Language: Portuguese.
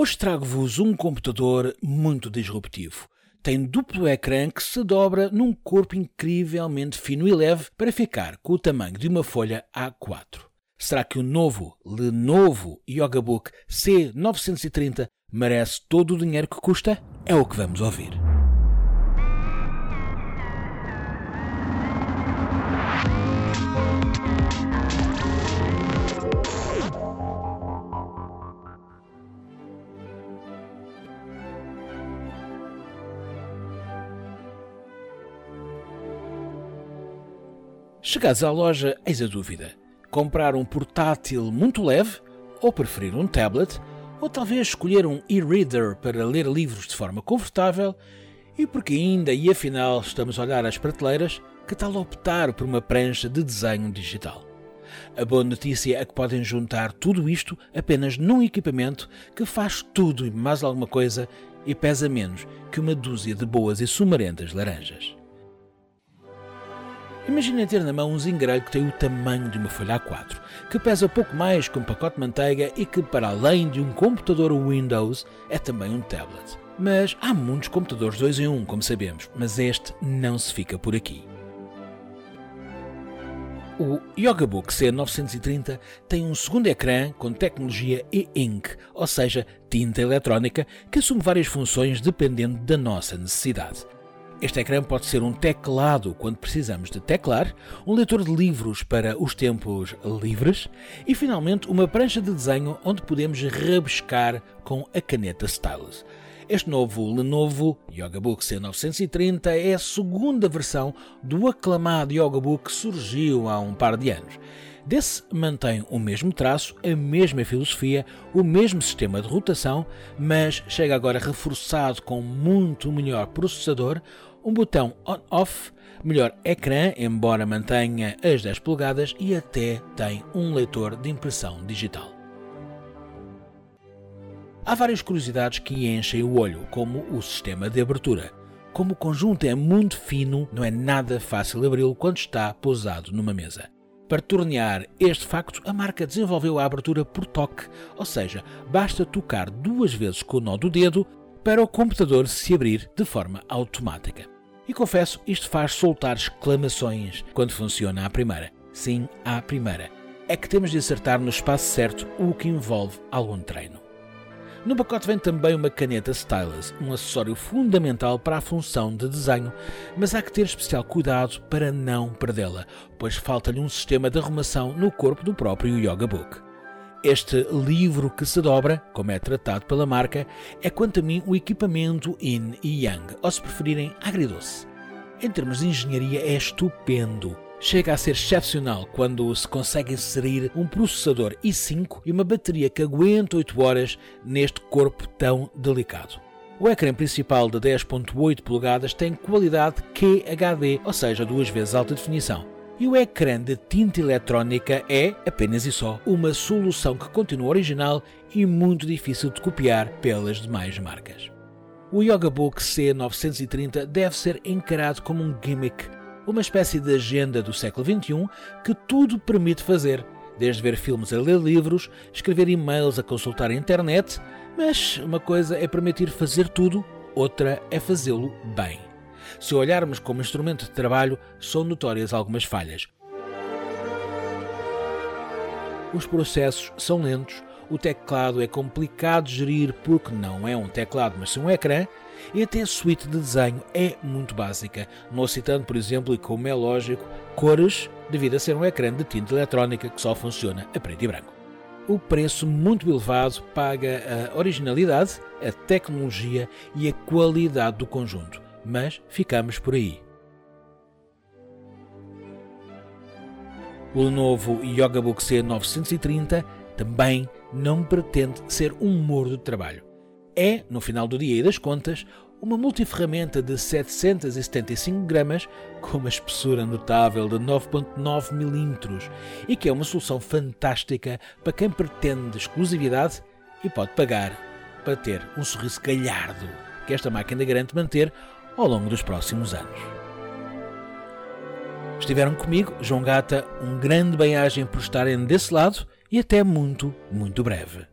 Hoje trago-vos um computador muito disruptivo. Tem duplo ecrã que se dobra num corpo incrivelmente fino e leve para ficar com o tamanho de uma folha A4. Será que o novo Lenovo Yogabook C930 merece todo o dinheiro que custa? É o que vamos ouvir. Chegados à loja, eis a dúvida: comprar um portátil muito leve ou preferir um tablet, ou talvez escolher um e-reader para ler livros de forma confortável, e porque ainda e afinal estamos a olhar as prateleiras, que tal optar por uma prancha de desenho digital? A boa notícia é que podem juntar tudo isto apenas num equipamento que faz tudo e mais alguma coisa e pesa menos que uma dúzia de boas e sumarentas laranjas. Imaginem ter na mão um zingrelho que tem o tamanho de uma folha A4, que pesa pouco mais que um pacote de manteiga e que, para além de um computador Windows, é também um tablet. Mas há muitos computadores 2 em 1, como sabemos, mas este não se fica por aqui. O Yogabook C930 tem um segundo ecrã com tecnologia e-ink, ou seja, tinta eletrónica, que assume várias funções dependendo da nossa necessidade. Este ecrã pode ser um teclado quando precisamos de teclar, um leitor de livros para os tempos livres e, finalmente, uma prancha de desenho onde podemos rabiscar com a caneta Stylus. Este novo Lenovo Yogabook C930 é a segunda versão do aclamado Yogabook que surgiu há um par de anos. Desse mantém o mesmo traço, a mesma filosofia, o mesmo sistema de rotação, mas chega agora reforçado com muito melhor processador, um botão on-off, melhor ecrã, embora mantenha as 10 polegadas, e até tem um leitor de impressão digital. Há várias curiosidades que enchem o olho, como o sistema de abertura. Como o conjunto é muito fino, não é nada fácil abri-lo quando está pousado numa mesa. Para tornear este facto, a marca desenvolveu a abertura por toque, ou seja, basta tocar duas vezes com o nó do dedo para o computador se abrir de forma automática. E confesso, isto faz soltar exclamações quando funciona à primeira. Sim, à primeira. É que temos de acertar no espaço certo, o que envolve algum treino. No pacote vem também uma caneta Stylus, um acessório fundamental para a função de desenho, mas há que ter especial cuidado para não perdê-la, pois falta-lhe um sistema de arrumação no corpo do próprio Yoga Book. Este livro que se dobra, como é tratado pela marca, é quanto a mim o equipamento Yin e Yang, ou se preferirem, agridoce. Em termos de engenharia é estupendo. Chega a ser excepcional quando se consegue inserir um processador i5 e uma bateria que aguenta 8 horas neste corpo tão delicado. O ecrã principal de 10.8 polegadas tem qualidade QHD, ou seja, duas vezes alta definição e o ecrã de tinta eletrónica é, apenas e só, uma solução que continua original e muito difícil de copiar pelas demais marcas. O Yogabook C930 deve ser encarado como um gimmick, uma espécie de agenda do século XXI que tudo permite fazer, desde ver filmes a ler livros, escrever e-mails a consultar a internet, mas uma coisa é permitir fazer tudo, outra é fazê-lo bem. Se olharmos como instrumento de trabalho, são notórias algumas falhas. Os processos são lentos, o teclado é complicado de gerir porque não é um teclado, mas sim um ecrã, e até a suíte de desenho é muito básica, não citando, por exemplo, e como é lógico, cores, devido a ser um ecrã de tinta eletrónica que só funciona a preto e branco. O preço muito elevado paga a originalidade, a tecnologia e a qualidade do conjunto mas ficamos por aí. O Lenovo Yogabook C930 também não pretende ser um muro de trabalho. É, no final do dia e das contas, uma multiferramenta de 775 gramas com uma espessura notável de 9.9 milímetros e que é uma solução fantástica para quem pretende exclusividade e pode pagar para ter um sorriso galhardo que esta máquina garante manter ao longo dos próximos anos. Estiveram comigo, João Gata, um grande bem-agem por estarem desse lado e até muito, muito breve.